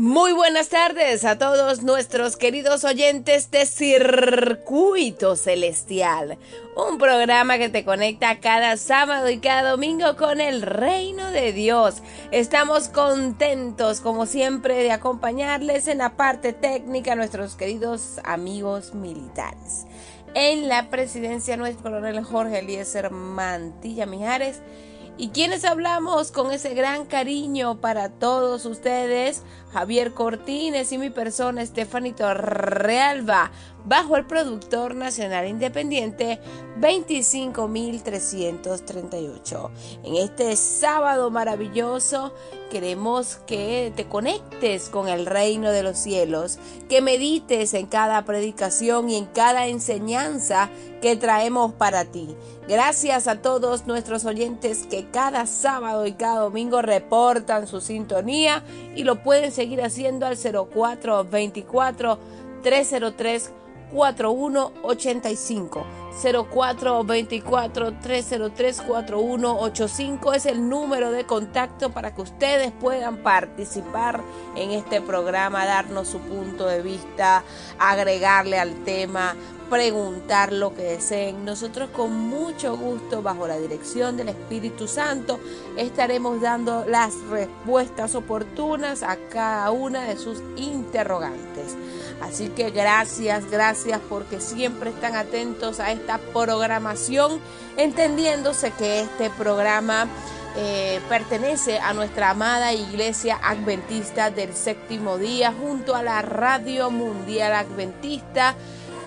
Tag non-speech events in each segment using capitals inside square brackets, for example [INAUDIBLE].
Muy buenas tardes a todos nuestros queridos oyentes de Circuito Celestial, un programa que te conecta cada sábado y cada domingo con el reino de Dios. Estamos contentos, como siempre, de acompañarles en la parte técnica a nuestros queridos amigos militares. En la presidencia, nuestro coronel Jorge Eliezer Mantilla Mijares y quienes hablamos con ese gran cariño para todos ustedes, Javier Cortines y mi persona, Estefanito Realba, bajo el productor nacional independiente 25338. En este sábado maravilloso queremos que te conectes con el reino de los cielos, que medites en cada predicación y en cada enseñanza que traemos para ti. Gracias a todos nuestros oyentes que cada sábado y cada domingo reportan su sintonía y lo pueden seguir haciendo al 0424 303 4185 0424 303 4185 es el número de contacto para que ustedes puedan participar en este programa, darnos su punto de vista, agregarle al tema, preguntar lo que deseen. Nosotros con mucho gusto, bajo la dirección del Espíritu Santo, estaremos dando las respuestas oportunas a cada una de sus interrogantes. Así que gracias, gracias porque siempre están atentos a esta programación, entendiéndose que este programa eh, pertenece a nuestra amada Iglesia Adventista del Séptimo Día junto a la Radio Mundial Adventista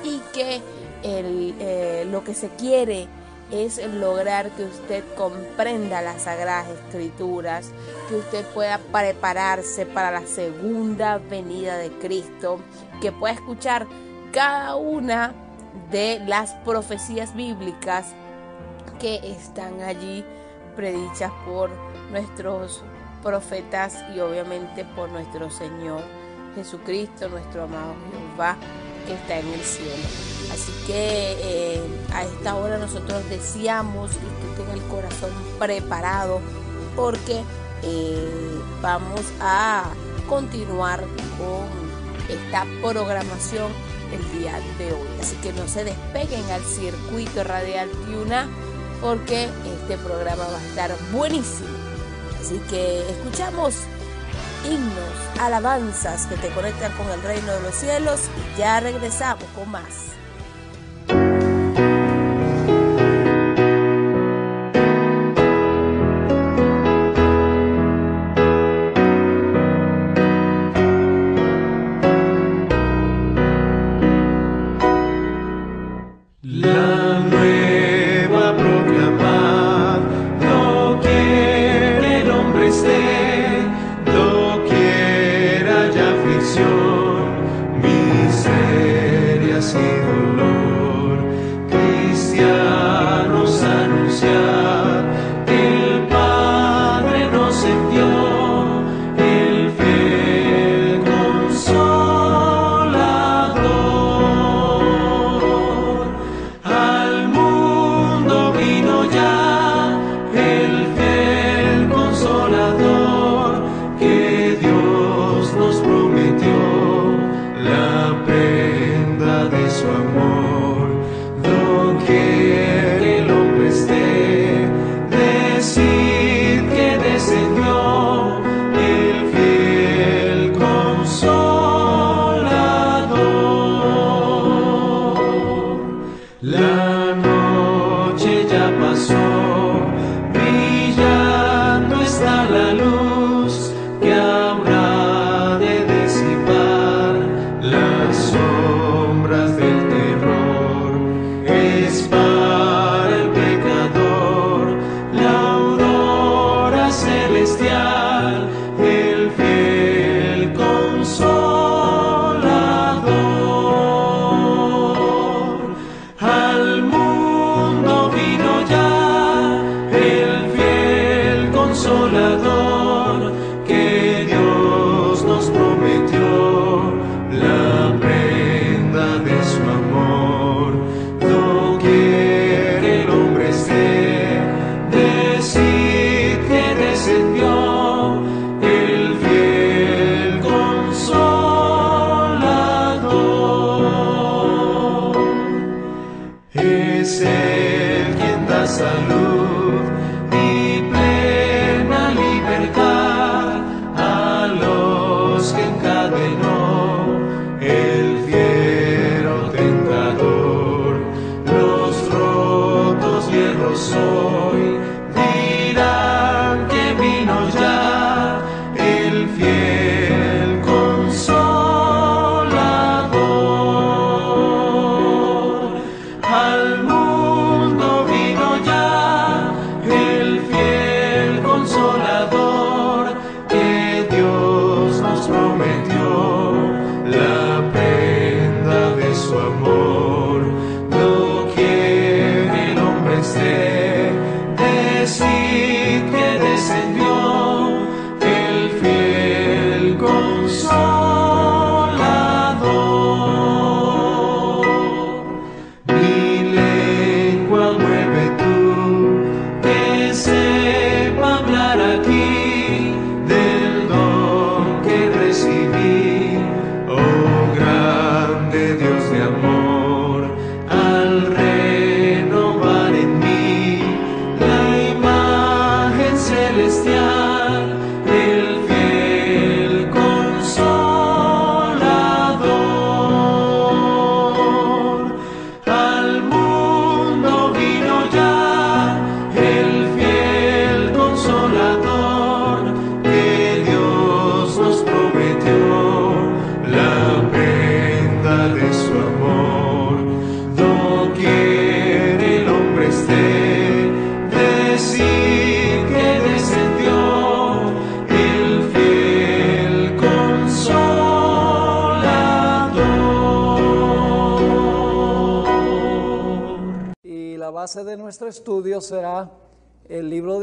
y que eh, lo que se quiere es lograr que usted comprenda las sagradas escrituras, que usted pueda prepararse para la segunda venida de Cristo, que pueda escuchar cada una de las profecías bíblicas que están allí predichas por nuestros profetas y obviamente por nuestro Señor Jesucristo, nuestro amado Jehová que está en el cielo. Así que eh, a esta hora nosotros deseamos que usted tenga el corazón preparado porque eh, vamos a continuar con esta programación el día de hoy. Así que no se despeguen al circuito radial Tiuna porque este programa va a estar buenísimo. Así que escuchamos himnos, alabanzas que te conectan con el reino de los cielos y ya regresamos con más.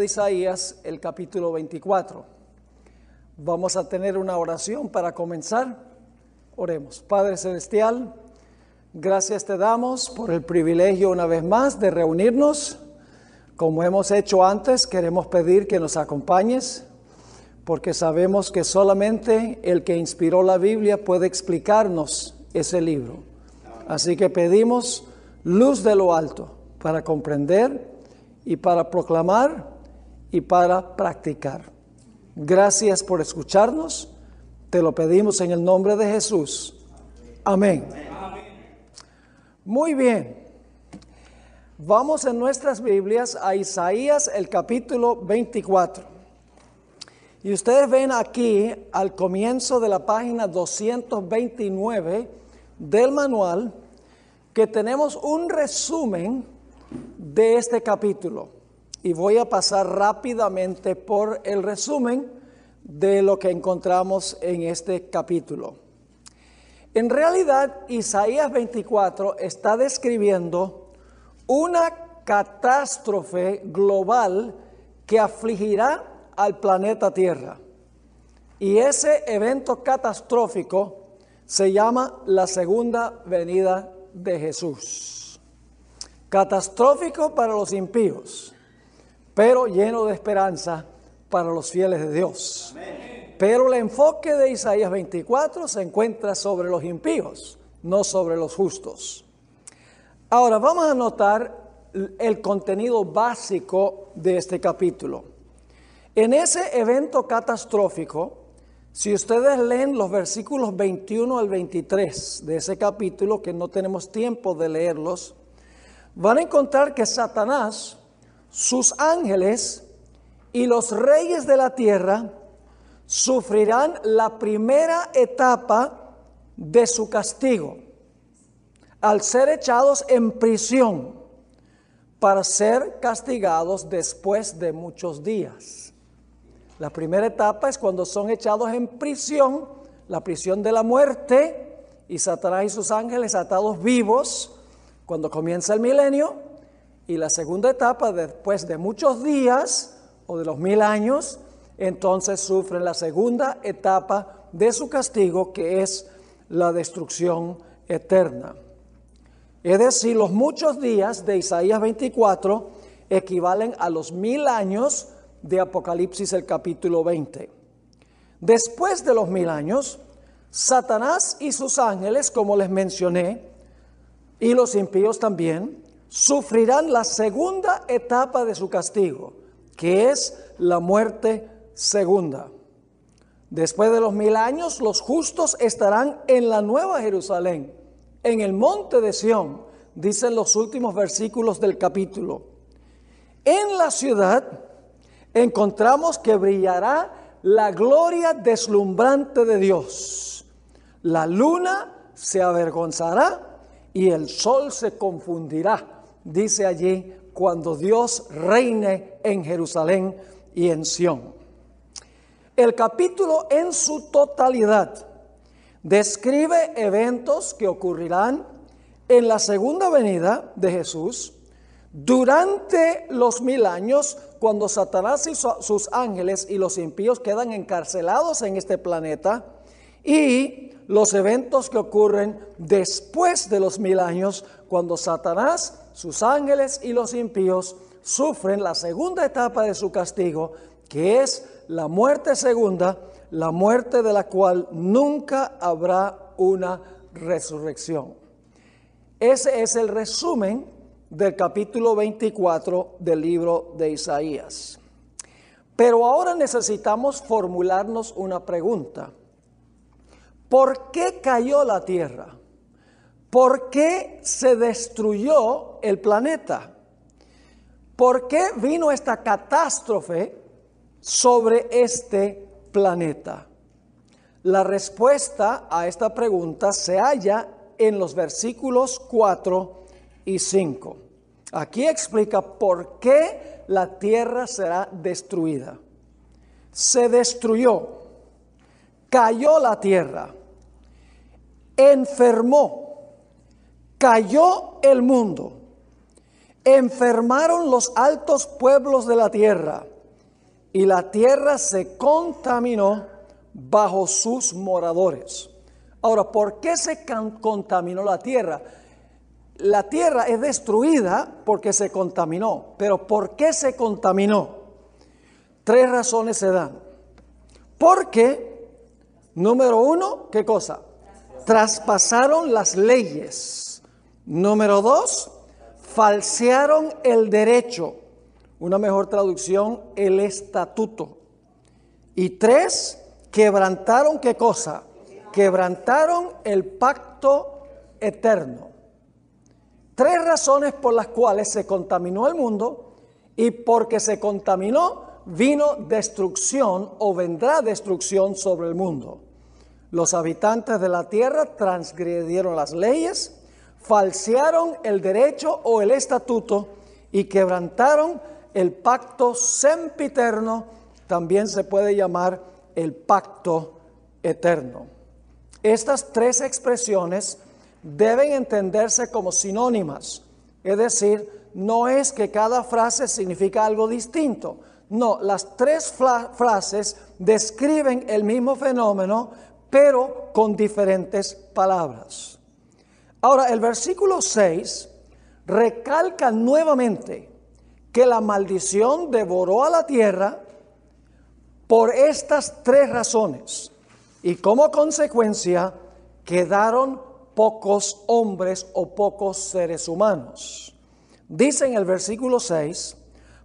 Isaías, el capítulo 24. Vamos a tener una oración para comenzar. Oremos. Padre Celestial, gracias te damos por el privilegio una vez más de reunirnos. Como hemos hecho antes, queremos pedir que nos acompañes, porque sabemos que solamente el que inspiró la Biblia puede explicarnos ese libro. Así que pedimos luz de lo alto para comprender y para proclamar y para practicar. Gracias por escucharnos. Te lo pedimos en el nombre de Jesús. Amén. Muy bien. Vamos en nuestras Biblias a Isaías el capítulo 24. Y ustedes ven aquí al comienzo de la página 229 del manual que tenemos un resumen de este capítulo y voy a pasar rápidamente por el resumen de lo que encontramos en este capítulo. En realidad, Isaías 24 está describiendo una catástrofe global que afligirá al planeta Tierra. Y ese evento catastrófico se llama la segunda venida de Jesús catastrófico para los impíos, pero lleno de esperanza para los fieles de Dios. Pero el enfoque de Isaías 24 se encuentra sobre los impíos, no sobre los justos. Ahora vamos a notar el contenido básico de este capítulo. En ese evento catastrófico, si ustedes leen los versículos 21 al 23 de ese capítulo, que no tenemos tiempo de leerlos, van a encontrar que Satanás, sus ángeles y los reyes de la tierra sufrirán la primera etapa de su castigo al ser echados en prisión para ser castigados después de muchos días. La primera etapa es cuando son echados en prisión, la prisión de la muerte, y Satanás y sus ángeles atados vivos cuando comienza el milenio y la segunda etapa, después de muchos días o de los mil años, entonces sufren la segunda etapa de su castigo, que es la destrucción eterna. Es decir, los muchos días de Isaías 24 equivalen a los mil años de Apocalipsis el capítulo 20. Después de los mil años, Satanás y sus ángeles, como les mencioné, y los impíos también sufrirán la segunda etapa de su castigo, que es la muerte segunda. Después de los mil años, los justos estarán en la nueva Jerusalén, en el monte de Sión, dicen los últimos versículos del capítulo. En la ciudad encontramos que brillará la gloria deslumbrante de Dios. La luna se avergonzará y el sol se confundirá, dice allí, cuando Dios reine en Jerusalén y en Sión. El capítulo en su totalidad describe eventos que ocurrirán en la segunda venida de Jesús durante los mil años, cuando Satanás y sus ángeles y los impíos quedan encarcelados en este planeta, y los eventos que ocurren después de los mil años, cuando Satanás, sus ángeles y los impíos sufren la segunda etapa de su castigo, que es la muerte segunda, la muerte de la cual nunca habrá una resurrección. Ese es el resumen del capítulo 24 del libro de Isaías. Pero ahora necesitamos formularnos una pregunta. ¿Por qué cayó la Tierra? ¿Por qué se destruyó el planeta? ¿Por qué vino esta catástrofe sobre este planeta? La respuesta a esta pregunta se halla en los versículos 4 y 5. Aquí explica por qué la tierra será destruida. Se destruyó, cayó la tierra, enfermó, cayó el mundo, enfermaron los altos pueblos de la tierra y la tierra se contaminó bajo sus moradores. Ahora, ¿por qué se contaminó la tierra? la tierra es destruida porque se contaminó. Pero ¿por qué se contaminó? Tres razones se dan. Porque, número uno, ¿qué cosa? Traspasaron las leyes. Número dos, falsearon el derecho. Una mejor traducción, el estatuto. Y tres, quebrantaron qué cosa? Quebrantaron el pacto eterno. Tres razones por las cuales se contaminó el mundo y porque se contaminó vino destrucción o vendrá destrucción sobre el mundo. Los habitantes de la tierra transgredieron las leyes, falsearon el derecho o el estatuto y quebrantaron el pacto sempiterno, también se puede llamar el pacto eterno. Estas tres expresiones deben entenderse como sinónimas. Es decir, no es que cada frase significa algo distinto. No, las tres frases describen el mismo fenómeno, pero con diferentes palabras. Ahora, el versículo 6 recalca nuevamente que la maldición devoró a la tierra por estas tres razones y como consecuencia quedaron pocos hombres o pocos seres humanos. Dice en el versículo 6,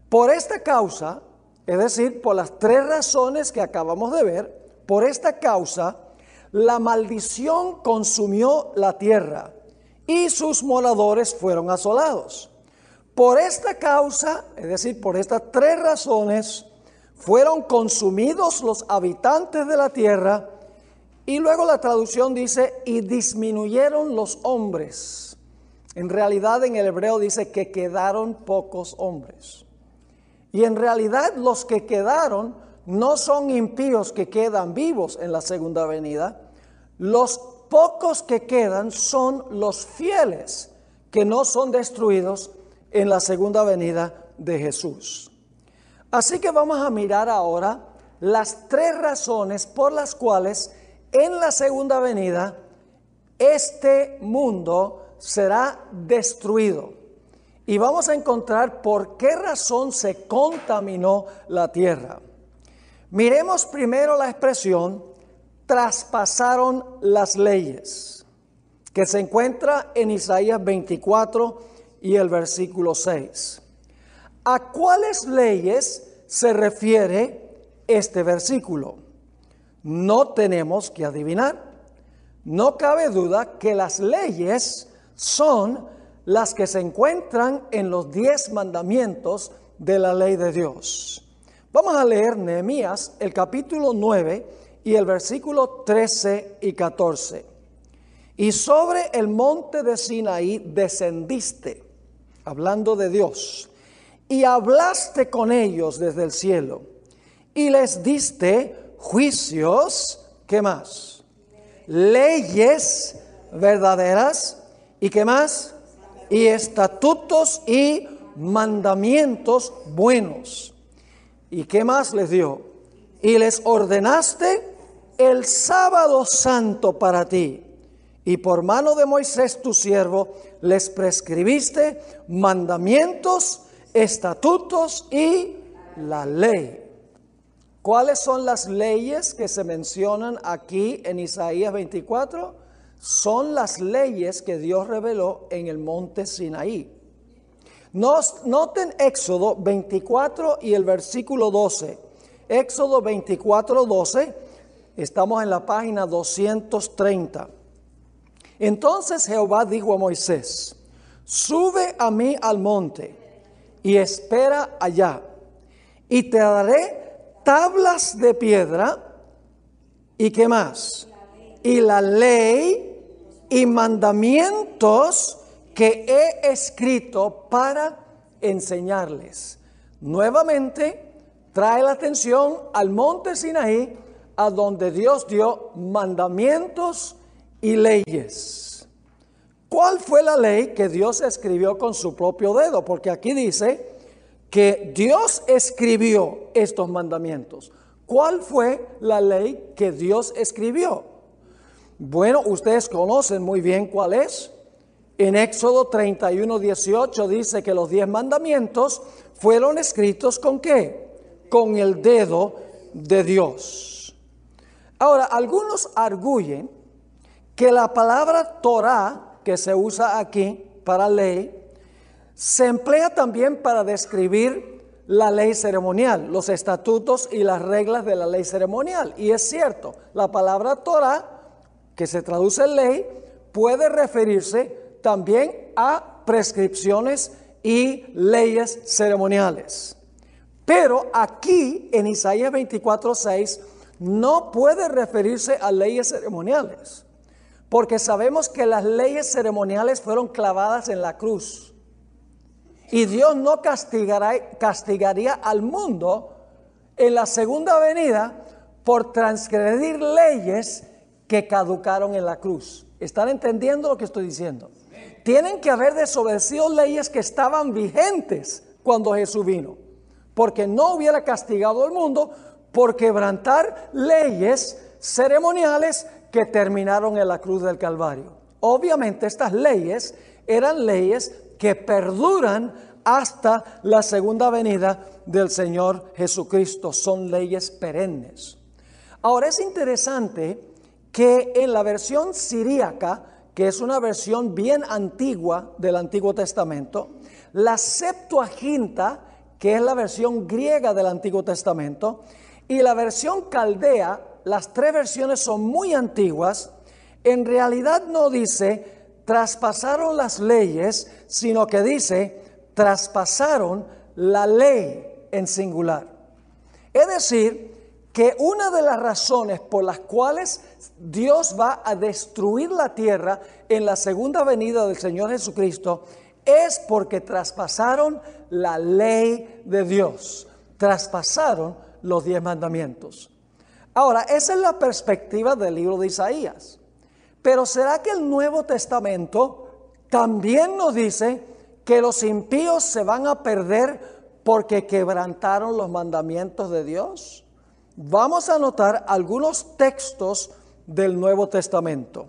por esta causa, es decir, por las tres razones que acabamos de ver, por esta causa, la maldición consumió la tierra y sus moradores fueron asolados. Por esta causa, es decir, por estas tres razones, fueron consumidos los habitantes de la tierra y luego la traducción dice, y disminuyeron los hombres. En realidad en el hebreo dice que quedaron pocos hombres. Y en realidad los que quedaron no son impíos que quedan vivos en la segunda venida. Los pocos que quedan son los fieles que no son destruidos en la segunda venida de Jesús. Así que vamos a mirar ahora las tres razones por las cuales en la segunda venida, este mundo será destruido. Y vamos a encontrar por qué razón se contaminó la tierra. Miremos primero la expresión traspasaron las leyes, que se encuentra en Isaías 24 y el versículo 6. ¿A cuáles leyes se refiere este versículo? no tenemos que adivinar. No cabe duda que las leyes son las que se encuentran en los diez mandamientos de la ley de Dios. Vamos a leer Nehemías, el capítulo 9 y el versículo 13 y 14. Y sobre el monte de Sinaí descendiste, hablando de Dios, y hablaste con ellos desde el cielo, y les diste juicios, ¿qué más? leyes verdaderas y qué más? Y estatutos y mandamientos buenos. ¿Y qué más les dio? Y les ordenaste el sábado santo para ti. Y por mano de Moisés tu siervo les prescribiste mandamientos, estatutos y la ley. ¿Cuáles son las leyes que se mencionan aquí en Isaías 24? Son las leyes que Dios reveló en el monte Sinaí. noten Éxodo 24 y el versículo 12. Éxodo 24, 12. Estamos en la página 230. Entonces Jehová dijo a Moisés, sube a mí al monte y espera allá, y te daré tablas de piedra y qué más? Y la ley y mandamientos que he escrito para enseñarles. Nuevamente trae la atención al monte Sinaí, a donde Dios dio mandamientos y leyes. ¿Cuál fue la ley que Dios escribió con su propio dedo? Porque aquí dice, que Dios escribió estos mandamientos. ¿Cuál fue la ley que Dios escribió? Bueno, ustedes conocen muy bien cuál es. En Éxodo 31, 18 dice que los diez mandamientos fueron escritos con qué? Con el dedo de Dios. Ahora, algunos arguyen que la palabra Torah, que se usa aquí para ley, se emplea también para describir la ley ceremonial, los estatutos y las reglas de la ley ceremonial. Y es cierto, la palabra Torah, que se traduce en ley, puede referirse también a prescripciones y leyes ceremoniales. Pero aquí en Isaías 24:6 no puede referirse a leyes ceremoniales, porque sabemos que las leyes ceremoniales fueron clavadas en la cruz. Y Dios no castigará, castigaría al mundo en la segunda venida por transgredir leyes que caducaron en la cruz. ¿Están entendiendo lo que estoy diciendo? Tienen que haber desobedecido leyes que estaban vigentes cuando Jesús vino, porque no hubiera castigado al mundo por quebrantar leyes ceremoniales que terminaron en la cruz del Calvario. Obviamente estas leyes eran leyes que perduran hasta la segunda venida del Señor Jesucristo. Son leyes perennes. Ahora es interesante que en la versión siríaca, que es una versión bien antigua del Antiguo Testamento, la Septuaginta, que es la versión griega del Antiguo Testamento, y la versión caldea, las tres versiones son muy antiguas, en realidad no dice traspasaron las leyes, sino que dice, traspasaron la ley en singular. Es decir, que una de las razones por las cuales Dios va a destruir la tierra en la segunda venida del Señor Jesucristo es porque traspasaron la ley de Dios, traspasaron los diez mandamientos. Ahora, esa es la perspectiva del libro de Isaías. Pero ¿será que el Nuevo Testamento también nos dice que los impíos se van a perder porque quebrantaron los mandamientos de Dios? Vamos a notar algunos textos del Nuevo Testamento.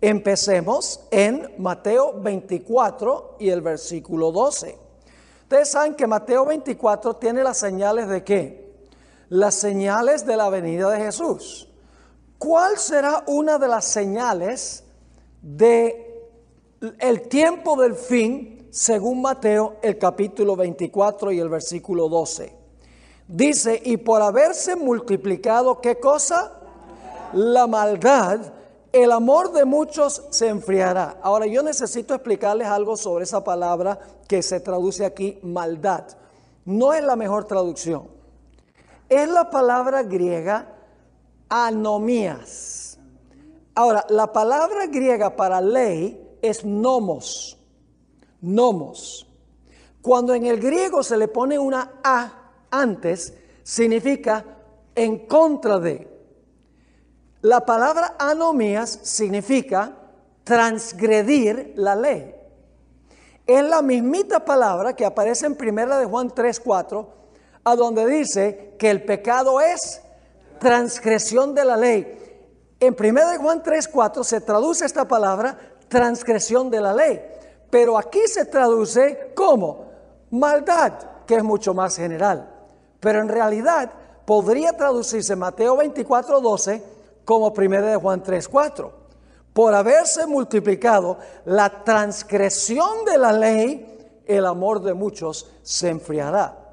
Empecemos en Mateo 24 y el versículo 12. Ustedes saben que Mateo 24 tiene las señales de qué? Las señales de la venida de Jesús. ¿Cuál será una de las señales de el tiempo del fin según Mateo el capítulo 24 y el versículo 12? Dice, "Y por haberse multiplicado qué cosa? la maldad, el amor de muchos se enfriará. Ahora yo necesito explicarles algo sobre esa palabra que se traduce aquí, maldad. No es la mejor traducción. Es la palabra griega anomías. Ahora, la palabra griega para ley es nomos. Nomos. Cuando en el griego se le pone una A antes, significa en contra de. La palabra anomías significa transgredir la ley. Es la mismita palabra que aparece en primera de Juan 3, 4, a donde dice que el pecado es transgresión de la ley. En primera de Juan 3, 4 se traduce esta palabra transgresión de la ley, pero aquí se traduce como maldad, que es mucho más general. Pero en realidad podría traducirse Mateo 24, 12 como primera de Juan 3:4. Por haberse multiplicado la transgresión de la ley, el amor de muchos se enfriará.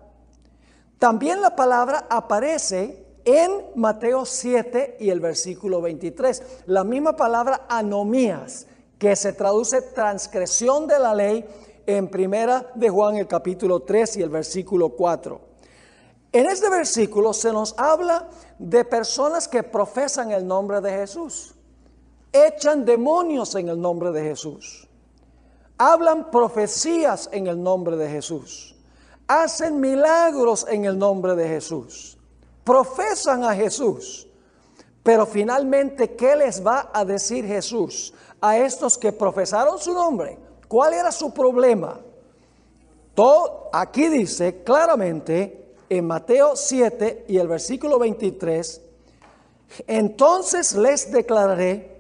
También la palabra aparece en Mateo 7 y el versículo 23. La misma palabra anomías, que se traduce transgresión de la ley en primera de Juan el capítulo 3 y el versículo 4. En este versículo se nos habla de personas que profesan el nombre de Jesús, echan demonios en el nombre de Jesús, hablan profecías en el nombre de Jesús, hacen milagros en el nombre de Jesús, profesan a Jesús. Pero finalmente, ¿qué les va a decir Jesús a estos que profesaron su nombre? ¿Cuál era su problema? Todo, aquí dice claramente, en Mateo 7 y el versículo 23, entonces les declararé,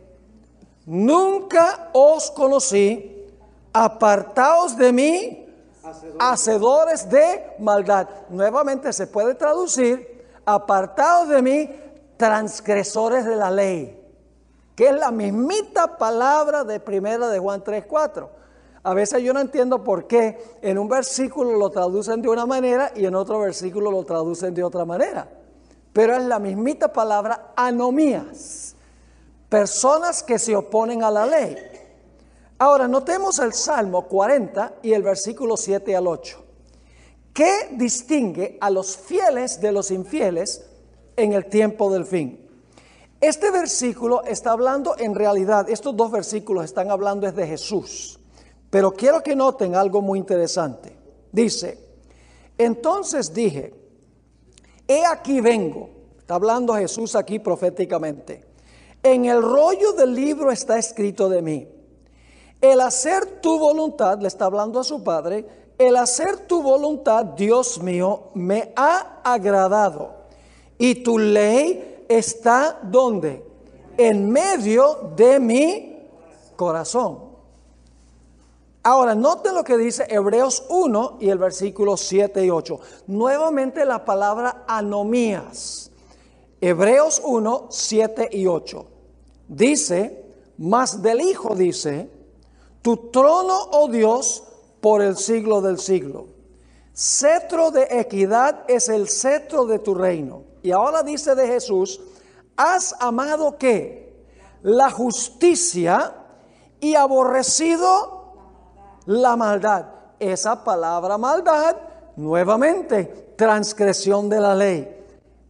nunca os conocí, apartaos de mí, hacedores de maldad. Nuevamente se puede traducir, apartaos de mí, transgresores de la ley, que es la mismita palabra de primera de Juan 3, 4. A veces yo no entiendo por qué en un versículo lo traducen de una manera y en otro versículo lo traducen de otra manera. Pero es la mismita palabra anomías. Personas que se oponen a la ley. Ahora, notemos el Salmo 40 y el versículo 7 al 8. ¿Qué distingue a los fieles de los infieles en el tiempo del fin? Este versículo está hablando en realidad, estos dos versículos están hablando es de Jesús. Pero quiero que noten algo muy interesante. Dice, entonces dije, he aquí vengo, está hablando Jesús aquí proféticamente, en el rollo del libro está escrito de mí, el hacer tu voluntad, le está hablando a su Padre, el hacer tu voluntad, Dios mío, me ha agradado. Y tu ley está donde? En medio de mi corazón. Ahora, noten lo que dice Hebreos 1 y el versículo 7 y 8. Nuevamente la palabra anomías. Hebreos 1, 7 y 8. Dice, más del Hijo dice, tu trono, oh Dios, por el siglo del siglo. Cetro de equidad es el cetro de tu reino. Y ahora dice de Jesús, has amado qué? La justicia y aborrecido la maldad. Esa palabra maldad, nuevamente, transgresión de la ley.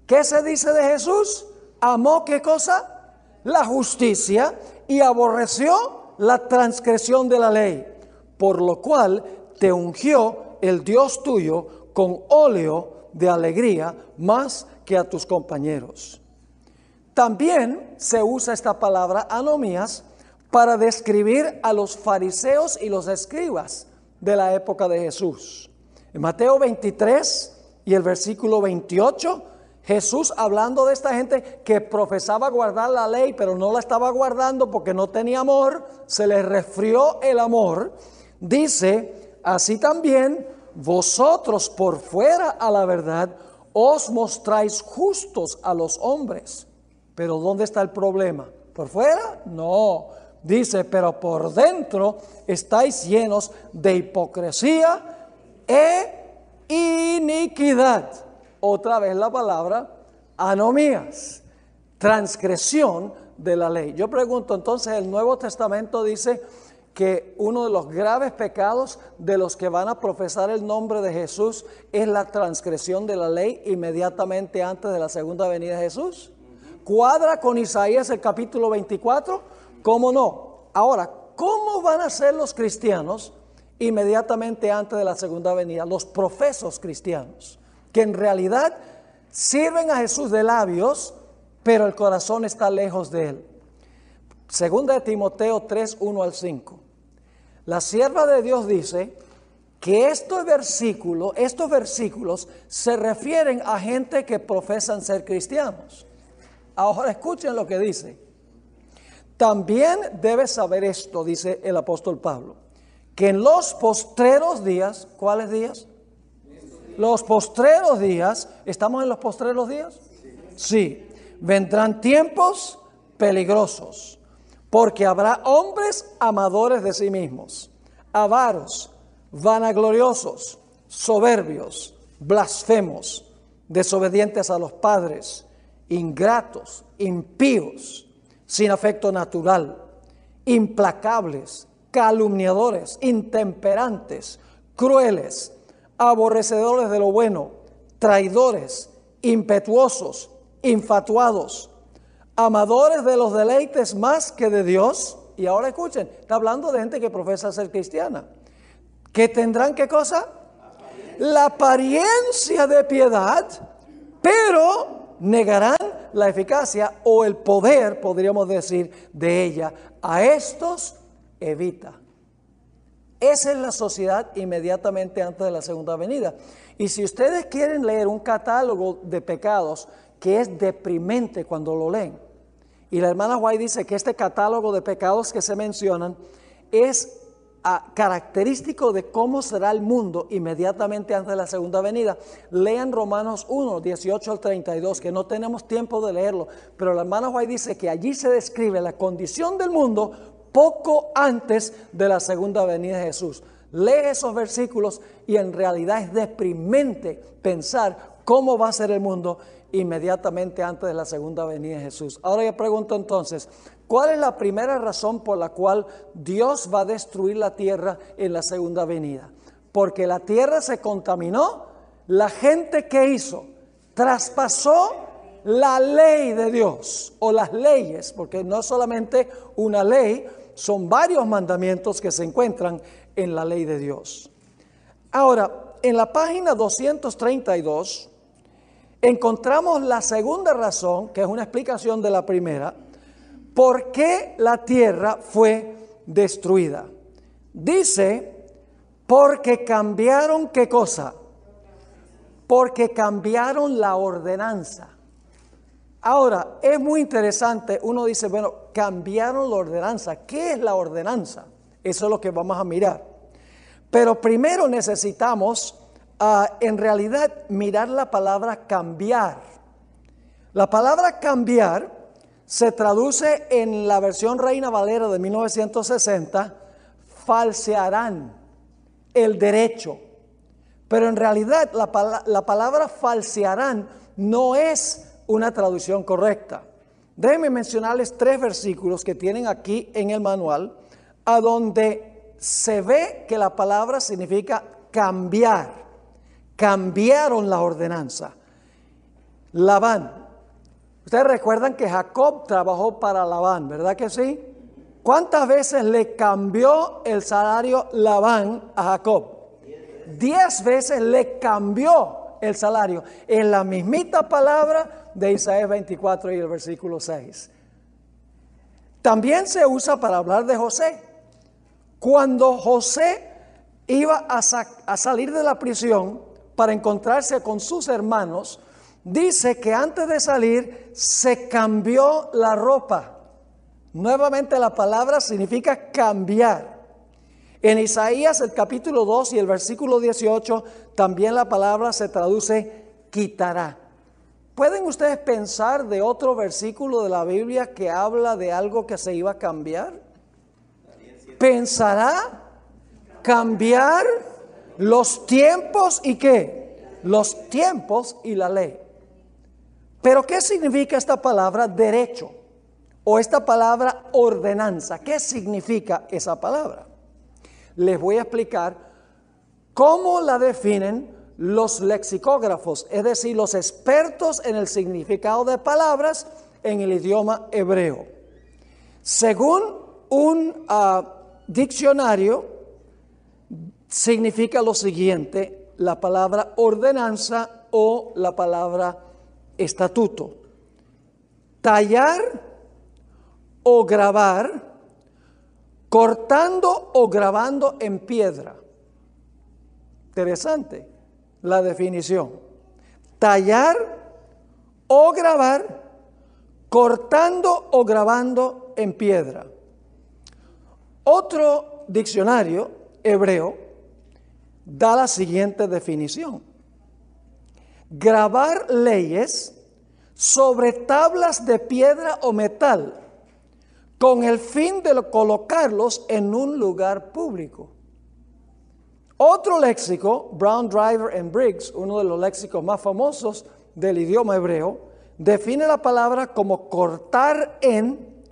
¿Qué se dice de Jesús? Amó qué cosa? La justicia y aborreció la transgresión de la ley, por lo cual te ungió el Dios tuyo con óleo de alegría más que a tus compañeros. También se usa esta palabra anomías para describir a los fariseos y los escribas de la época de Jesús. En Mateo 23 y el versículo 28, Jesús hablando de esta gente que profesaba guardar la ley, pero no la estaba guardando porque no tenía amor, se le resfrió el amor, dice, así también vosotros por fuera a la verdad os mostráis justos a los hombres. Pero ¿dónde está el problema? ¿Por fuera? No, Dice, pero por dentro estáis llenos de hipocresía e iniquidad. Otra vez la palabra anomías. transgresión de la ley. Yo pregunto, entonces el Nuevo Testamento dice que uno de los graves pecados de los que van a profesar el nombre de Jesús es la transgresión de la ley inmediatamente antes de la segunda venida de Jesús. ¿Cuadra con Isaías el capítulo 24? ¿Cómo no? Ahora, ¿cómo van a ser los cristianos inmediatamente antes de la segunda venida? Los profesos cristianos, que en realidad sirven a Jesús de labios, pero el corazón está lejos de él. Segunda de Timoteo 3, 1 al 5. La sierva de Dios dice que estos versículos, estos versículos se refieren a gente que profesan ser cristianos. Ahora escuchen lo que dice. También debes saber esto, dice el apóstol Pablo, que en los postreros días, ¿cuáles días? Los postreros días, ¿estamos en los postreros días? Sí, vendrán tiempos peligrosos porque habrá hombres amadores de sí mismos, avaros, vanagloriosos, soberbios, blasfemos, desobedientes a los padres, ingratos, impíos, sin afecto natural, implacables, calumniadores, intemperantes, crueles, aborrecedores de lo bueno, traidores, impetuosos, infatuados amadores de los deleites más que de Dios. Y ahora escuchen, está hablando de gente que profesa ser cristiana. ¿Que tendrán qué cosa? La apariencia de piedad, pero negarán la eficacia o el poder, podríamos decir, de ella. A estos evita. Esa es la sociedad inmediatamente antes de la segunda venida. Y si ustedes quieren leer un catálogo de pecados que es deprimente cuando lo leen, y la hermana White dice que este catálogo de pecados que se mencionan es ah, característico de cómo será el mundo inmediatamente antes de la segunda venida. Lean Romanos 1, 18 al 32, que no tenemos tiempo de leerlo, pero la hermana White dice que allí se describe la condición del mundo poco antes de la segunda venida de Jesús. Lee esos versículos y en realidad es deprimente pensar cómo va a ser el mundo inmediatamente antes de la segunda venida de Jesús. Ahora yo pregunto entonces, ¿cuál es la primera razón por la cual Dios va a destruir la tierra en la segunda venida? Porque la tierra se contaminó, la gente que hizo traspasó la ley de Dios o las leyes, porque no es solamente una ley, son varios mandamientos que se encuentran en la ley de Dios. Ahora, en la página 232, encontramos la segunda razón, que es una explicación de la primera, por qué la tierra fue destruida. Dice, porque cambiaron qué cosa? Porque cambiaron la ordenanza. Ahora, es muy interesante, uno dice, bueno, cambiaron la ordenanza. ¿Qué es la ordenanza? Eso es lo que vamos a mirar. Pero primero necesitamos en realidad mirar la palabra cambiar. La palabra cambiar se traduce en la versión Reina Valera de 1960, falsearán el derecho. Pero en realidad la, la palabra falsearán no es una traducción correcta. Déjenme mencionarles tres versículos que tienen aquí en el manual, a donde se ve que la palabra significa cambiar cambiaron la ordenanza. Labán. Ustedes recuerdan que Jacob trabajó para Labán, ¿verdad que sí? ¿Cuántas veces le cambió el salario Labán a Jacob? Diez veces le cambió el salario. En la mismita palabra de Isaías 24 y el versículo 6. También se usa para hablar de José. Cuando José iba a, salir de la prisión, para encontrarse con sus hermanos, dice que antes de salir se cambió la ropa. Nuevamente la palabra significa cambiar. En Isaías el capítulo 2 y el versículo 18 también la palabra se traduce quitará. ¿Pueden ustedes pensar de otro versículo de la Biblia que habla de algo que se iba a cambiar? ¿Pensará? ¿Cambiar? Los tiempos y qué? Los tiempos y la ley. Pero ¿qué significa esta palabra derecho? O esta palabra ordenanza. ¿Qué significa esa palabra? Les voy a explicar cómo la definen los lexicógrafos, es decir, los expertos en el significado de palabras en el idioma hebreo. Según un ah, diccionario, significa lo siguiente, la palabra ordenanza o la palabra estatuto. Tallar o grabar, cortando o grabando en piedra. Interesante la definición. Tallar o grabar, cortando o grabando en piedra. Otro diccionario hebreo da la siguiente definición. Grabar leyes sobre tablas de piedra o metal con el fin de colocarlos en un lugar público. Otro léxico, Brown Driver and Briggs, uno de los léxicos más famosos del idioma hebreo, define la palabra como cortar en,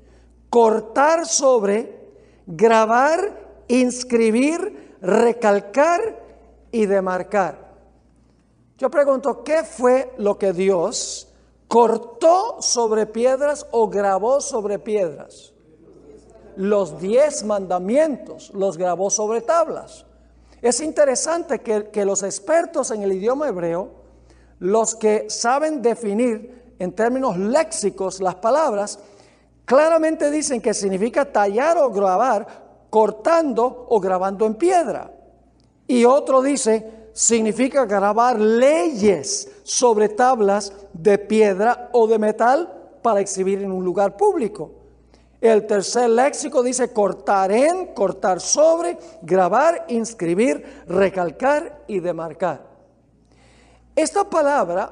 cortar sobre, grabar, inscribir, recalcar y demarcar. Yo pregunto, ¿qué fue lo que Dios cortó sobre piedras o grabó sobre piedras? Los diez mandamientos los grabó sobre tablas. Es interesante que, los expertos en el idioma hebreo, los que saben definir en términos léxicos las palabras, claramente dicen que significa tallar o grabar cortando o grabando en piedra. Y otro dice, significa grabar leyes sobre tablas de piedra o de metal para exhibir en un lugar público. El tercer léxico dice cortar en, cortar sobre, grabar, inscribir, recalcar y demarcar. Esta palabra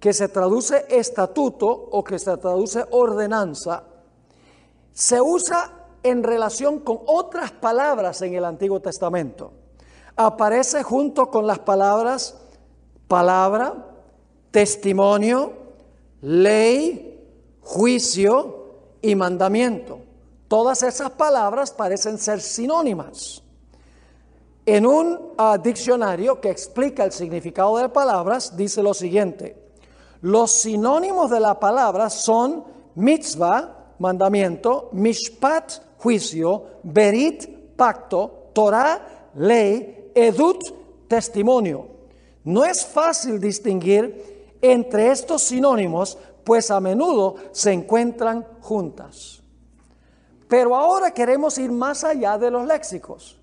que se traduce estatuto o que se traduce ordenanza, se usa en relación con otras palabras en el Antiguo Testamento. Aparece junto con las palabras palabra, testimonio, ley, juicio, y mandamiento. Todas esas palabras parecen ser sinónimas. En un ah, diccionario que explica el significado de palabras, dice lo siguiente. Los sinónimos de la palabra son mitzvah, mandamiento, mishpat, juicio, berit, pacto, Torah, ley, edut, testimonio. No es fácil distinguir entre estos sinónimos pues a menudo se encuentran juntas. Pero ahora queremos ir más allá de los léxicos.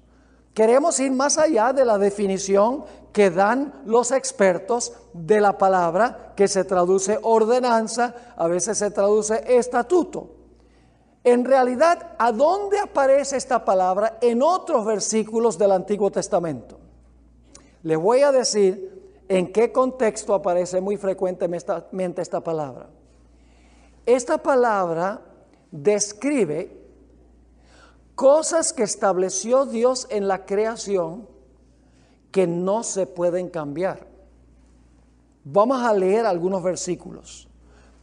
Queremos ir más allá de la definición que dan los expertos de la palabra que se traduce ordenanza, a veces se traduce estatuto. En realidad, ¿a dónde aparece esta palabra en otros versículos del Antiguo Testamento? Les voy a decir ¿En qué contexto aparece muy frecuentemente esta palabra? Esta palabra describe cosas que estableció Dios en la creación que no se pueden cambiar. Vamos a leer algunos versículos.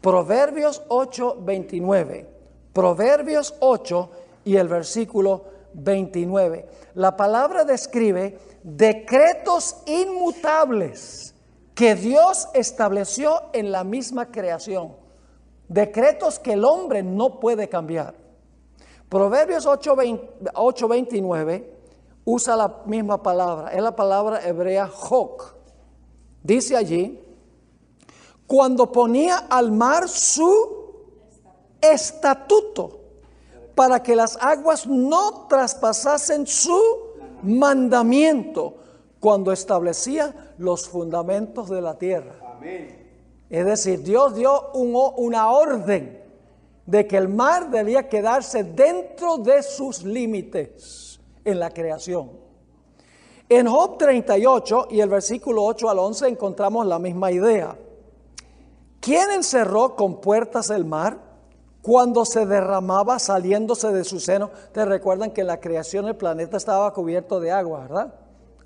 Proverbios 8, 29. Proverbios 8 y el versículo 29. La palabra describe decretos inmutables que Dios estableció en la misma creación. Decretos que el hombre no puede cambiar. Proverbios 8:29 usa la misma palabra, es la palabra hebrea hok. Dice allí, cuando ponía al mar su estatuto para que las aguas no traspasasen su mandamiento cuando establecía los fundamentos de la tierra. Es decir, Dios dio una orden de que el mar debía quedarse dentro de sus límites en la creación. En Job 38 y el versículo 8 al 11 encontramos la misma idea. ¿Quién encerró con puertas el mar? cuando se derramaba saliéndose de su seno. Te recuerdan que en la creación el planeta estaba cubierto de agua, ¿verdad?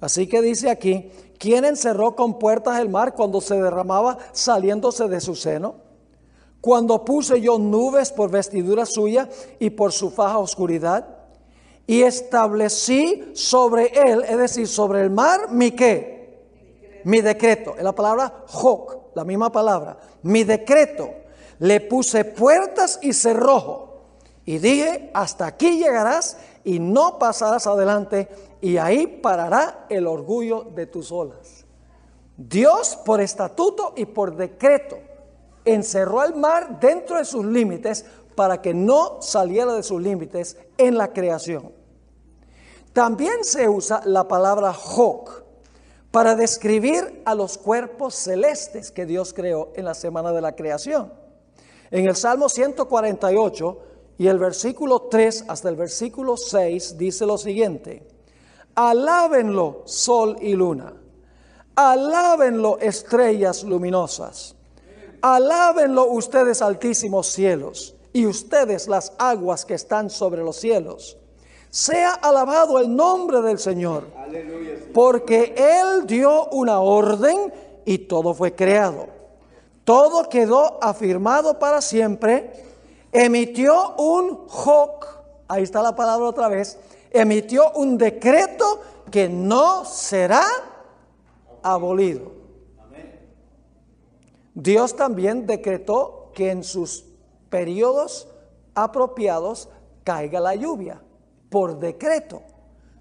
Así que dice aquí, ¿quién encerró con puertas el mar cuando se derramaba saliéndose de su seno? Cuando puse yo nubes por vestidura suya y por su faja oscuridad, y establecí sobre él, es decir, sobre el mar, mi qué? Mi decreto. Es la palabra hok, la misma palabra. Mi decreto. Le puse puertas y cerrojo. Y dije, hasta aquí llegarás y no pasarás adelante y ahí parará el orgullo de tus olas. Dios por estatuto y por decreto encerró al mar dentro de sus límites para que no saliera de sus límites en la creación. También se usa la palabra Hok para describir a los cuerpos celestes que Dios creó en la semana de la creación. En el Salmo 148 y el versículo 3 hasta el versículo 6 dice lo siguiente, alábenlo sol y luna, alábenlo estrellas luminosas, alábenlo ustedes altísimos cielos y ustedes las aguas que están sobre los cielos sea alabado el nombre del Señor. Porque Él dio una orden y todo fue creado. Todo quedó afirmado para siempre. Emitió un hoc, ahí está la palabra otra vez, emitió un decreto que no será abolido. Dios también decretó que en sus periodos apropiados caiga la lluvia por decreto.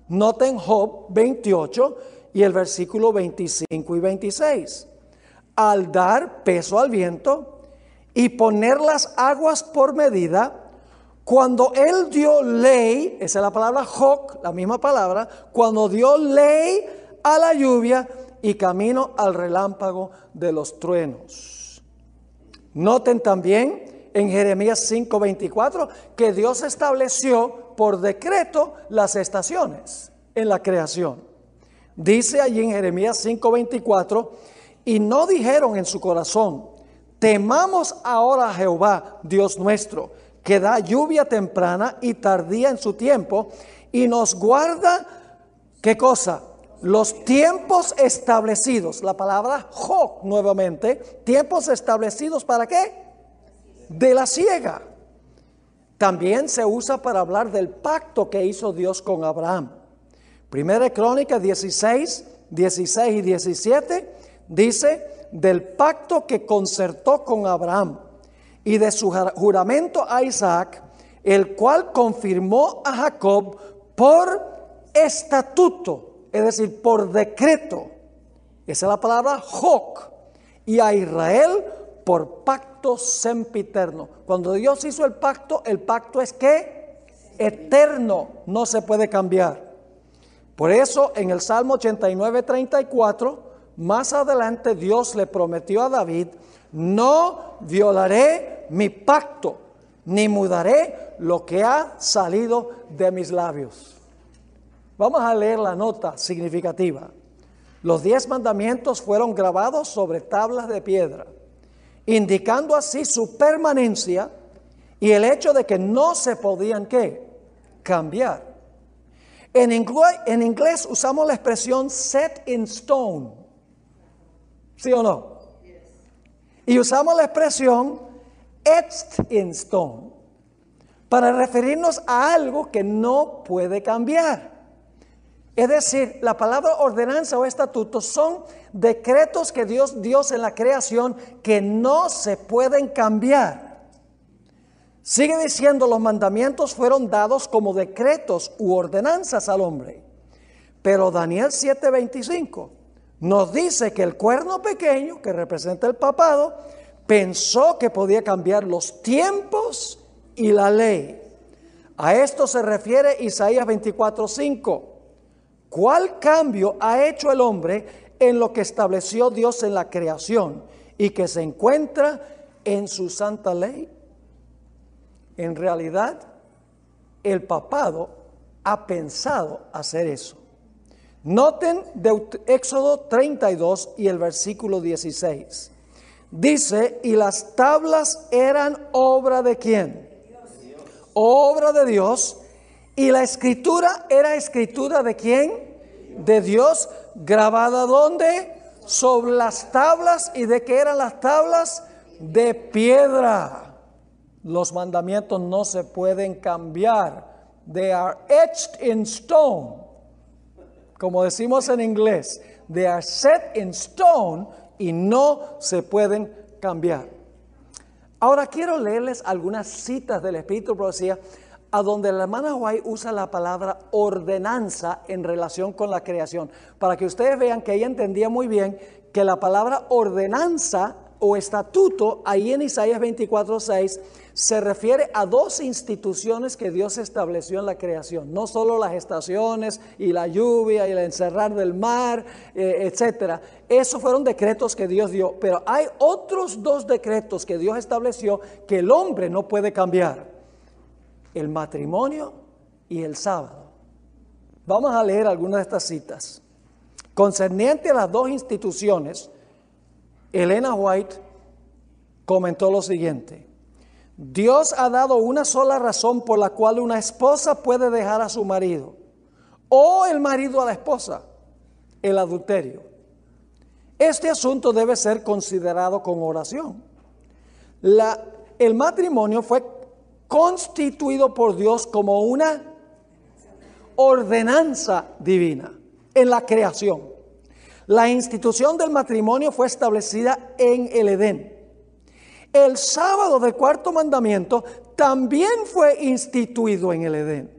Noten Job 28 y el versículo 25 y 26. Al dar peso al viento y poner las aguas por medida, cuando él dio ley, esa es la palabra Job, la misma palabra, cuando dio ley a la lluvia y camino al relámpago de los truenos. Noten también en Jeremías 5:24 que Dios estableció por decreto las estaciones en la creación. Dice allí en Jeremías 5:24, y no dijeron en su corazón, temamos ahora a Jehová, Dios nuestro, que da lluvia temprana y tardía en su tiempo, y nos guarda, ¿qué cosa? Los tiempos establecidos, la palabra Joc nuevamente, tiempos establecidos para qué? De la ciega. También se usa para hablar del pacto que hizo Dios con Abraham. Primera Crónica 16, 16 y 17 dice del pacto que concertó con Abraham y de su juramento a Isaac, el cual confirmó a Jacob por estatuto, es decir, por decreto. Esa es la palabra Joc. Y a Israel por pacto sempiterno. Cuando Dios hizo el pacto, el pacto es que eterno, no se puede cambiar. Por eso en el Salmo 89, 34, más adelante Dios le prometió a David, no violaré mi pacto, ni mudaré lo que ha salido de mis labios. Vamos a leer la nota significativa. Los diez mandamientos fueron grabados sobre tablas de piedra indicando así su permanencia y el hecho de que no se podían ¿qué? cambiar. En en inglés usamos la expresión set in stone. ¿Sí o no? Y usamos la expresión etched in stone para referirnos a algo que no puede cambiar. Es decir, la palabra ordenanza o estatuto son decretos que Dios dio en la creación que no se pueden cambiar. Sigue diciendo, los mandamientos fueron dados como decretos u ordenanzas al hombre. Pero Daniel 7:25 nos dice que el cuerno pequeño, que representa el papado, pensó que podía cambiar los tiempos y la ley. A esto se refiere Isaías 24:5. ¿Cuál cambio ha hecho el hombre en lo que estableció Dios en la creación y que se encuentra en su santa ley? En realidad, el papado ha pensado hacer eso. Noten de Éxodo 32 y el versículo 16. Dice, y las tablas eran obra de quién? Obra de Dios y la escritura era escritura de quién? De Dios, grabada donde? Sobre las tablas. ¿Y de qué eran las tablas? de piedra. Los mandamientos no se pueden cambiar. They are etched in stone. Como decimos en inglés, they are set in stone y no se pueden cambiar. Ahora quiero leerles algunas citas del Espíritu de Profecía a donde la hermana White usa la palabra ordenanza en relación con la creación, para que ustedes vean que ella entendía muy bien que la palabra ordenanza o estatuto ahí en Isaías 24:6 se refiere a dos instituciones que Dios estableció en la creación, no solo las estaciones y la lluvia y el encerrar del mar, eh, etcétera. Esos fueron decretos que Dios dio, pero hay otros dos decretos que Dios estableció que el hombre no puede cambiar: el matrimonio y el sábado. Vamos a leer algunas de estas citas. Concerniente a las dos instituciones, Elena White comentó lo siguiente. Dios ha dado una sola razón por la cual una esposa puede dejar a su marido o el marido a la esposa, el adulterio. Este asunto debe ser considerado con oración. El matrimonio fue constituido por Dios como una ordenanza divina en la creación. La institución del matrimonio fue establecida en el Edén. El sábado del cuarto mandamiento también fue instituido en el Edén.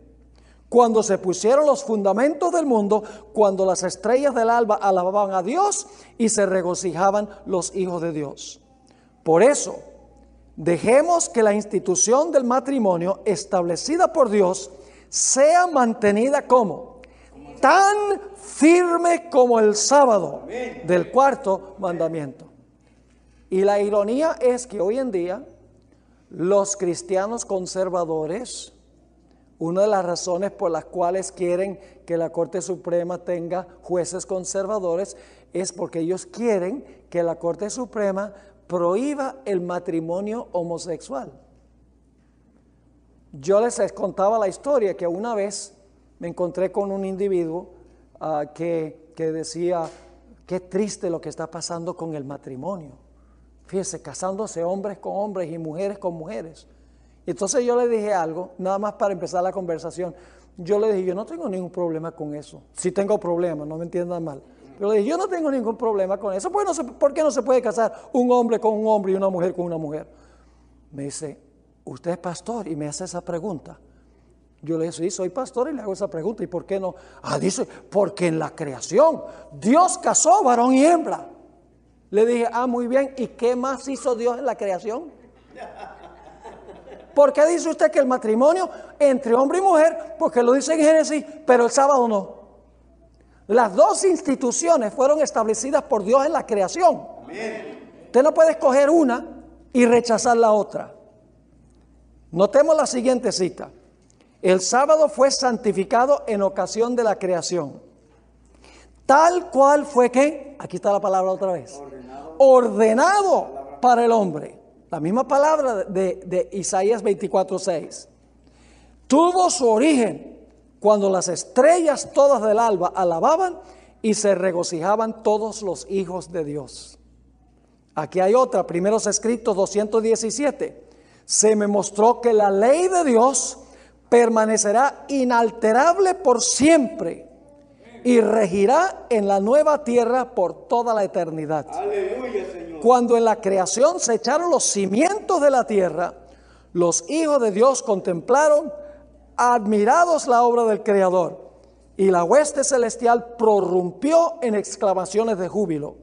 Cuando se pusieron los fundamentos del mundo, cuando las estrellas del alba alababan a Dios y se regocijaban los hijos de Dios. Por eso, dejemos que la institución del matrimonio establecida por Dios sea mantenida como tan firme como el sábado del cuarto mandamiento. Y la ironía es que hoy en día los cristianos conservadores, una de las razones por las cuales quieren que la Corte Suprema tenga jueces conservadores es porque ellos quieren que la Corte Suprema prohíba el matrimonio homosexual. Yo les contaba la historia que una vez me encontré con un individuo ah, que, que decía, qué triste lo que está pasando con el matrimonio. Fíjese, casándose hombres con hombres y mujeres con mujeres. Y entonces yo le dije algo, nada más para empezar la conversación. Yo le dije, yo no tengo ningún problema con eso. Si tengo problemas, no me entiendan mal. Pero le dije, yo no tengo ningún problema con eso. ¿Por ¿Por qué no se puede casar un hombre con un hombre y una mujer con una mujer? Me dice, usted es pastor y me hace esa pregunta. Yo le dije, sí, soy pastor y le hago esa pregunta. ¿Y por qué no? Ah, dice, porque en la creación Dios casó varón y hembra. Le dije, ah, muy bien, ¿y qué más hizo Dios en la creación? [LAUGHS] ¿Por qué dice usted que el matrimonio entre hombre y mujer? Porque lo dice en Génesis, pero el sábado no. Las dos instituciones fueron establecidas por Dios en la creación. Usted no puede escoger una y rechazar la otra. Notemos la siguiente cita. El sábado fue santificado en ocasión de la creación. Tal cual fue que, aquí está la palabra otra vez, ordenado, para el hombre. La misma palabra de, de Isaías 24:6. Tuvo su origen cuando las estrellas todas del alba alababan y se regocijaban todos los hijos de Dios. Aquí hay otra, primeros escritos 217. Se me mostró que la ley de Dios permanecerá inalterable por siempre y regirá en la nueva tierra por toda la eternidad. Cuando en la creación se echaron los cimientos de la tierra, los hijos de Dios contemplaron admirados la obra del Creador y la hueste celestial prorrumpió en exclamaciones de júbilo.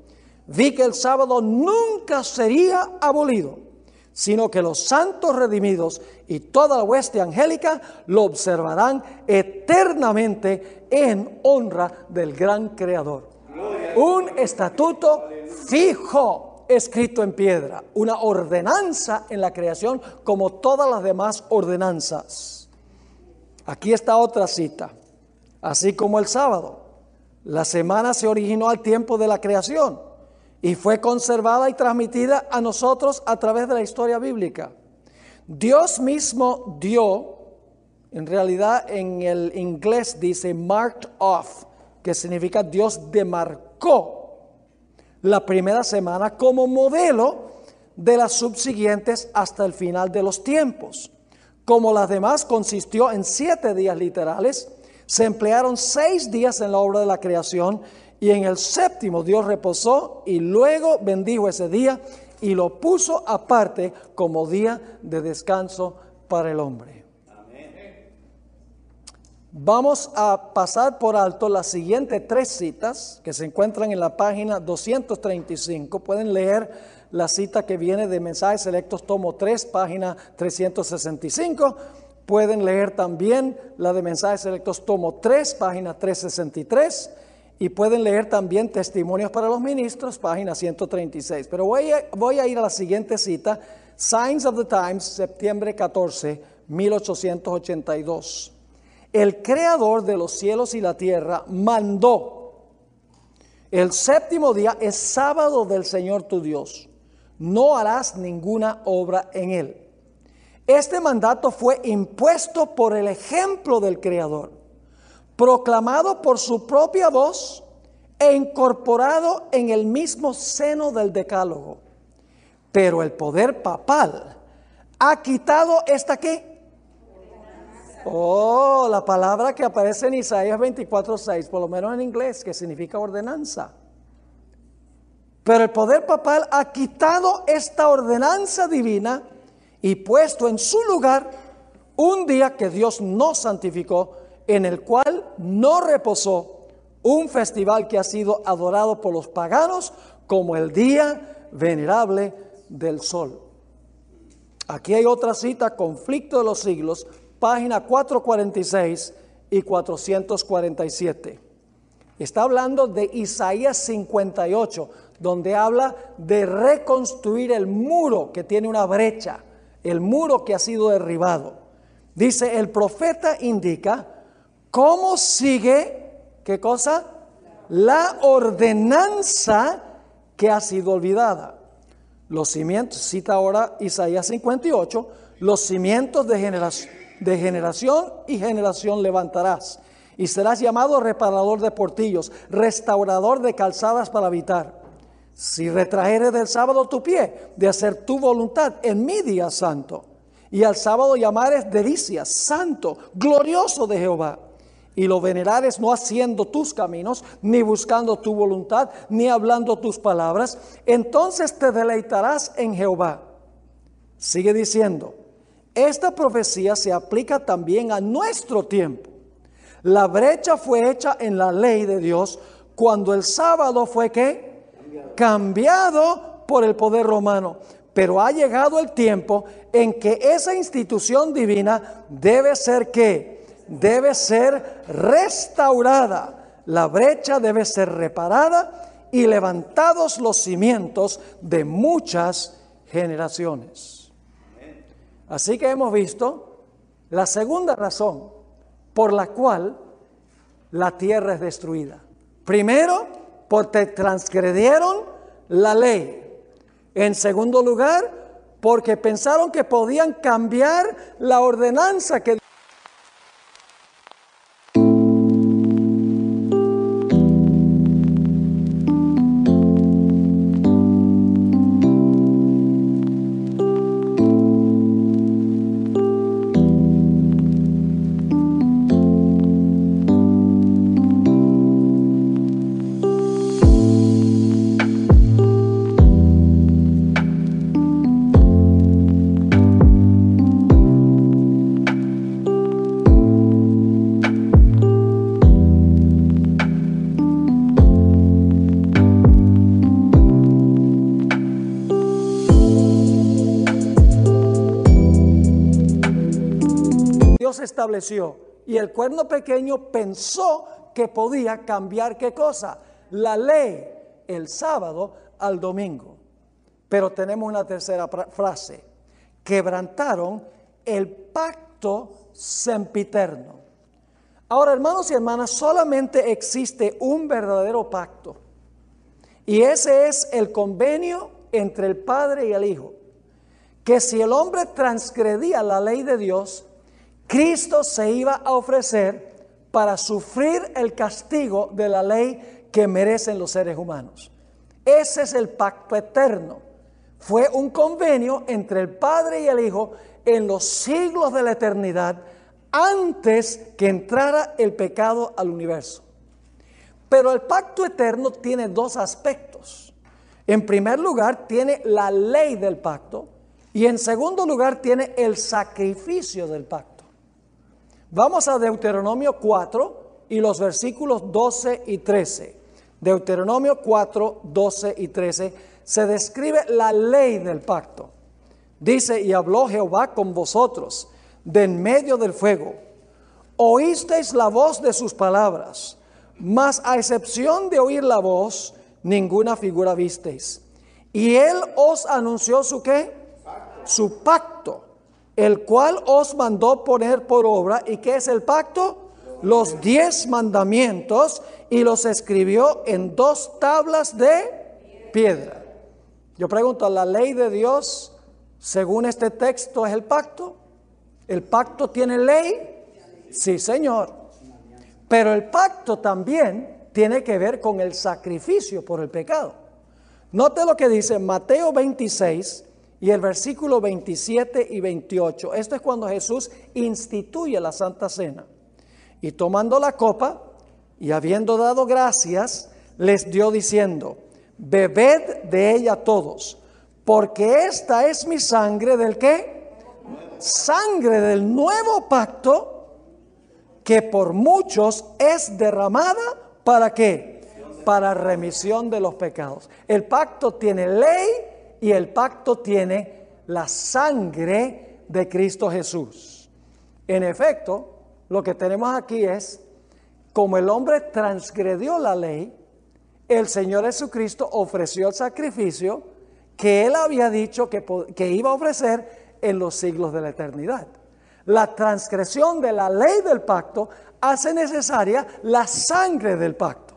Vi que el sábado nunca sería abolido sino que los santos redimidos y toda la hueste angélica lo observarán eternamente en honra del gran Creador. Un estatuto fijo escrito en piedra, una ordenanza en la creación como todas las demás ordenanzas. Aquí está otra cita, así como el sábado. La semana se originó al tiempo de la creación y fue conservada y transmitida a nosotros a través de la historia bíblica. Dios mismo dio, en realidad en el inglés dice marked off, que significa Dios demarcó la primera semana como modelo de las subsiguientes hasta el final de los tiempos. Como las demás consistió en siete días literales, se emplearon seis días en la obra de la creación y en el séptimo Dios reposó y luego bendijo ese día y lo puso aparte como día de descanso para el hombre. Vamos a pasar por alto las siguientes tres citas que se encuentran en la página 235. Pueden leer la cita que viene de Mensajes Selectos, tomo 3, página 365. Pueden leer también la de Mensajes Selectos, tomo 3, página 363. Y pueden leer también Testimonios para los Ministros, página 136. Pero voy a, ir a la siguiente cita, Signs of the Times, septiembre 14, 1882. El creador de los cielos y la tierra mandó. El séptimo día es sábado del Señor tu Dios. No harás ninguna obra en él. Este mandato fue impuesto por el ejemplo del Creador, proclamado por su propia voz e incorporado en el mismo seno del decálogo. Pero el poder papal ha quitado esta qué? Oh, la palabra que aparece en Isaías 24:6, por lo menos en inglés, que significa ordenanza. Pero el poder papal ha quitado esta ordenanza divina y puesto en su lugar un día que Dios no santificó, en el cual no reposó, un festival que ha sido adorado por los paganos como el día venerable del sol. Aquí hay otra cita, conflicto de los siglos, página 446 y 447. Está hablando de Isaías 58, donde habla de reconstruir el muro que tiene una brecha, el muro que ha sido derribado. Dice, el profeta indica cómo sigue, ¿qué cosa? La ordenanza que ha sido olvidada. Los cimientos, cita ahora Isaías 58, los cimientos de generación de generación y generación levantarás. Y serás llamado reparador de portillos, restaurador de calzadas para habitar. Si retrajeres del sábado tu pie, de hacer tu voluntad en mi día santo. Y al sábado llamares delicias, santo, glorioso de Jehová. Y lo venerares no haciendo tus caminos, ni buscando tu voluntad, ni hablando tus palabras. Entonces te deleitarás en Jehová. Sigue diciendo, esta profecía se aplica también a nuestro tiempo. La brecha fue hecha en la ley de Dios cuando el sábado fue que cambiado por el poder romano. Pero ha llegado el tiempo en que esa institución divina debe ser que debe ser restaurada. La brecha debe ser reparada y levantados los cimientos de muchas generaciones. Así que hemos visto la segunda razón por la cual la tierra es destruida. Primero, porque transgredieron la ley. En segundo lugar, porque pensaron que podían cambiar la ordenanza que estableció. Y el cuerno pequeño pensó que podía cambiar qué cosa? La ley, el sábado al domingo. Pero tenemos una tercera frase. Quebrantaron el pacto sempiterno. Ahora, hermanos y hermanas, solamente existe un verdadero pacto. Y ese es el convenio entre el Padre y el Hijo. Que si el hombre transgredía la ley de Dios, Cristo se iba a ofrecer para sufrir el castigo de la ley que merecen los seres humanos. Ese es el pacto eterno. fue un convenio entre el Padre y el Hijo en los siglos de la eternidad antes que entrara el pecado al universo. Pero el pacto eterno tiene dos aspectos. En primer lugar, tiene la ley del pacto y en segundo lugar, tiene el sacrificio del pacto. Vamos a Deuteronomio 4 y los versículos 12 y 13. Deuteronomio 4, 12 y 13 se describe la ley del pacto. Dice, y habló Jehová con vosotros de en medio del fuego. Oísteis la voz de sus palabras, mas a excepción de oír la voz, ninguna figura visteis. Y él os anunció su qué? Su pacto, el cual os mandó poner por obra. ¿Y qué es el pacto? Los diez mandamientos y los escribió en dos tablas de piedra. Yo pregunto, ¿la ley de Dios, según este texto, es el pacto? ¿El pacto tiene ley? Sí, Señor. Pero el pacto también tiene que ver con el sacrificio por el pecado. Note lo que dice Mateo 26 y el versículo 27 y 28. Esto es cuando Jesús instituye la Santa Cena. Y tomando la copa y habiendo dado gracias, les dio diciendo, bebed de ella todos, porque esta es mi sangre del qué? Sangre del nuevo pacto que por muchos es derramada para qué? Para remisión de los pecados. El pacto tiene ley y el pacto tiene la sangre de Cristo Jesús. En efecto, lo que tenemos aquí es, como el hombre transgredió la ley, el Señor Jesucristo ofreció el sacrificio que Él había dicho que, que iba a ofrecer en los siglos de la eternidad. La transgresión de la ley del pacto hace necesaria la sangre del pacto.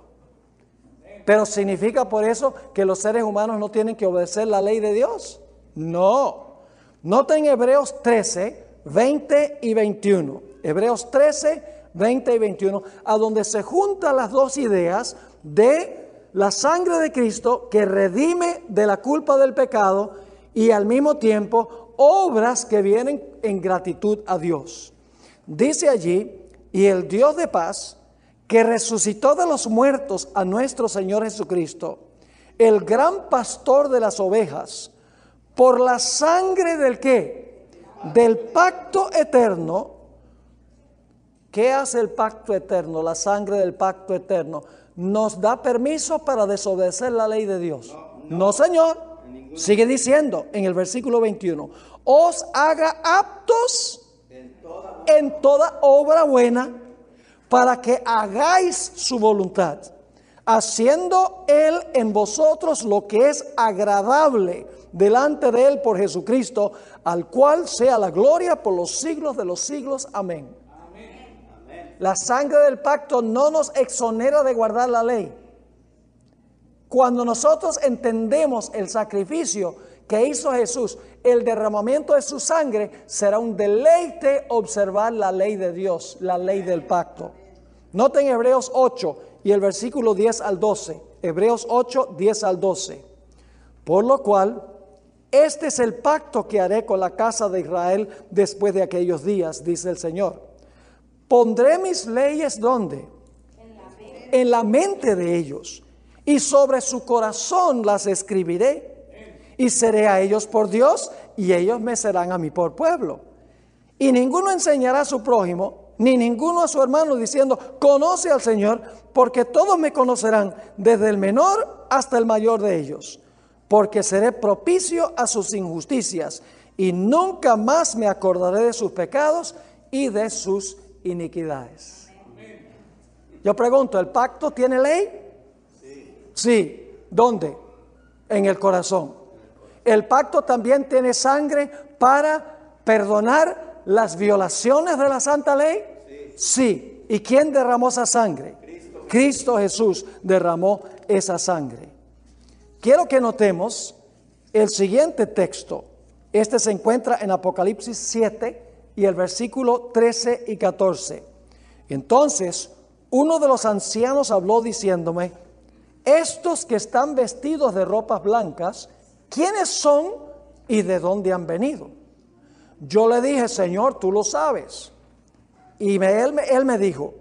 Pero significa por eso que los seres humanos no tienen que obedecer la ley de Dios. No. Noten Hebreos 13, 20 y 21. Hebreos 13, 20 y 21, a donde se juntan las dos ideas de la sangre de Cristo que redime de la culpa del pecado y al mismo tiempo obras que vienen en gratitud a Dios. Dice allí, y el Dios de paz, que resucitó de los muertos a nuestro Señor Jesucristo, el gran pastor de las ovejas, por la sangre del que? Del pacto eterno. ¿Qué hace el pacto eterno? La sangre del pacto eterno nos da permiso para desobedecer la ley de Dios. No, Señor. Sigue diciendo en el versículo 21, os haga aptos en toda obra buena para que hagáis su voluntad, haciendo Él en vosotros lo que es agradable delante de Él por Jesucristo, al cual sea la gloria por los siglos de los siglos. Amén. La sangre del pacto no nos exonera de guardar la ley. Cuando nosotros entendemos el sacrificio que hizo Jesús, el derramamiento de su sangre, será un deleite observar la ley de Dios, la ley del pacto. Noten Hebreos 8 y el versículo 10 al 12. Hebreos 8, 10 al 12. Por lo cual, este es el pacto que haré con la casa de Israel después de aquellos días, dice el Señor Pondré mis leyes ¿dónde? En la, mente de ellos. Y sobre su corazón las escribiré. Y seré a ellos por Dios y ellos me serán a mí por pueblo. Y ninguno enseñará a su prójimo, ni ninguno a su hermano diciendo, conoce al Señor, porque todos me conocerán, desde el menor hasta el mayor de ellos, porque seré propicio a sus injusticias, y nunca más me acordaré de sus pecados y de sus iniquidades. Yo pregunto, ¿el pacto tiene ley? Sí. ¿Dónde? En el corazón. ¿El pacto también tiene sangre para perdonar las violaciones de la santa ley? Sí. ¿Y quién derramó esa sangre? Cristo. Cristo Jesús derramó esa sangre. Quiero que notemos el siguiente texto. Este se encuentra en Apocalipsis 7, y el versículo 13 y 14. Entonces, uno de los ancianos habló diciéndome, estos que están vestidos de ropas blancas, ¿quiénes son y de dónde han venido? Yo le dije, Señor, tú lo sabes. Y él, me dijo,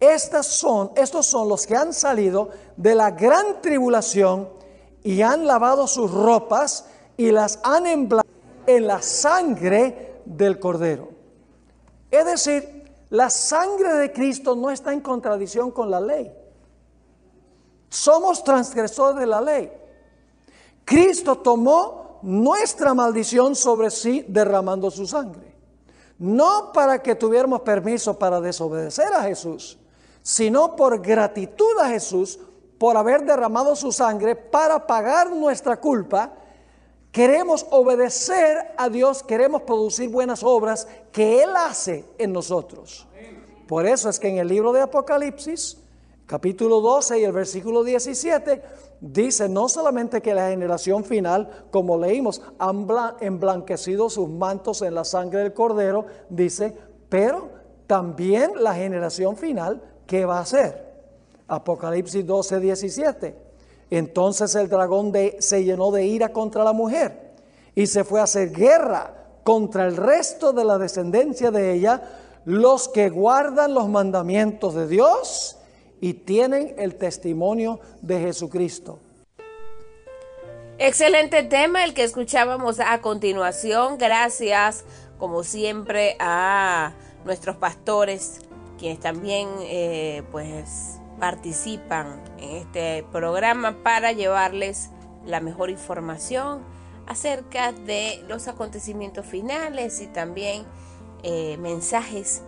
estas son, estos son los que han salido de la gran tribulación y han lavado sus ropas y las han emblazado en la sangre del cordero. Es decir, la sangre de Cristo no está en contradicción con la ley. Somos transgresores de la ley. Cristo tomó nuestra maldición sobre sí derramando su sangre. No para que tuviéramos permiso para desobedecer a Jesús, sino por gratitud a Jesús por haber derramado su sangre para pagar nuestra culpa. Queremos obedecer a Dios, queremos producir buenas obras que Él hace en nosotros. Por eso es que en el libro de Apocalipsis, capítulo 12 y el versículo 17, dice no solamente que la generación final, como leímos, han emblanquecido sus mantos en la sangre del cordero, dice, pero también la generación final, ¿qué va a hacer? Apocalipsis 12, 17. Entonces el dragón se llenó de ira contra la mujer y se fue a hacer guerra contra el resto de la descendencia de ella, los que guardan los mandamientos de Dios y tienen el testimonio de Jesucristo. Excelente tema el que escuchábamos a continuación. Gracias, como siempre, a nuestros pastores, quienes también eh, pues participan en este programa para llevarles la mejor información acerca de los acontecimientos finales y también eh, mensajes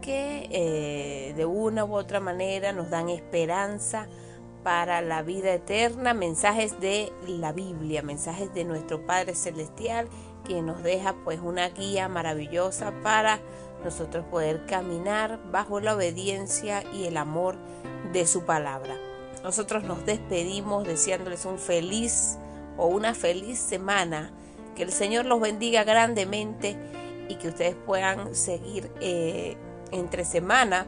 que eh, de una u otra manera nos dan esperanza para la vida eterna, mensajes de la Biblia, mensajes de nuestro Padre Celestial, que nos deja pues una guía maravillosa para nosotros poder caminar bajo la obediencia y el amor de su palabra. Nosotros nos despedimos deseándoles un feliz o una feliz semana, que el Señor los bendiga grandemente y que ustedes puedan seguir eh, entre semana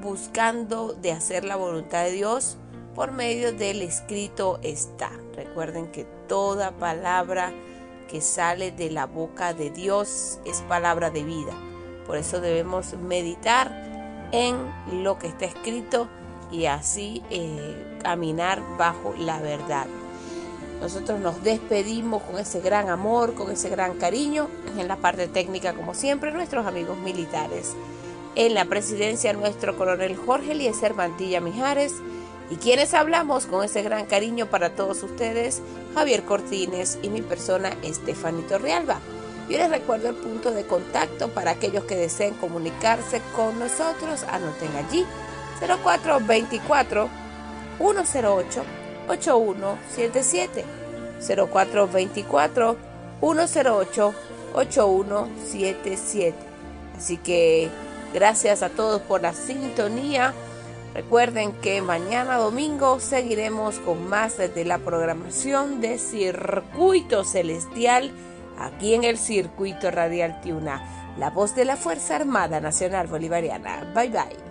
buscando de hacer la voluntad de Dios por medio del escrito está. Recuerden que toda palabra que sale de la boca de Dios es palabra de vida. Por eso debemos meditar en lo que está escrito y así eh, caminar bajo la verdad. Nosotros nos despedimos con ese gran amor, con ese gran cariño. En la parte técnica, como siempre, nuestros amigos militares en la presidencia nuestro coronel Jorge Eliezer Mantilla Mijares y quienes hablamos con ese gran cariño para todos ustedes, Javier Cortines y mi persona Estefanito Realba. Yo les recuerdo el punto de contacto para aquellos que deseen comunicarse con nosotros. Anoten allí 0424 108 8177 0424 108 8177. Así que Gracias a todos por la sintonía. Recuerden que mañana domingo seguiremos con más de la programación de Circuito Celestial aquí en el Circuito Radial Tiuna, la voz de la Fuerza Armada Nacional Bolivariana. Bye bye.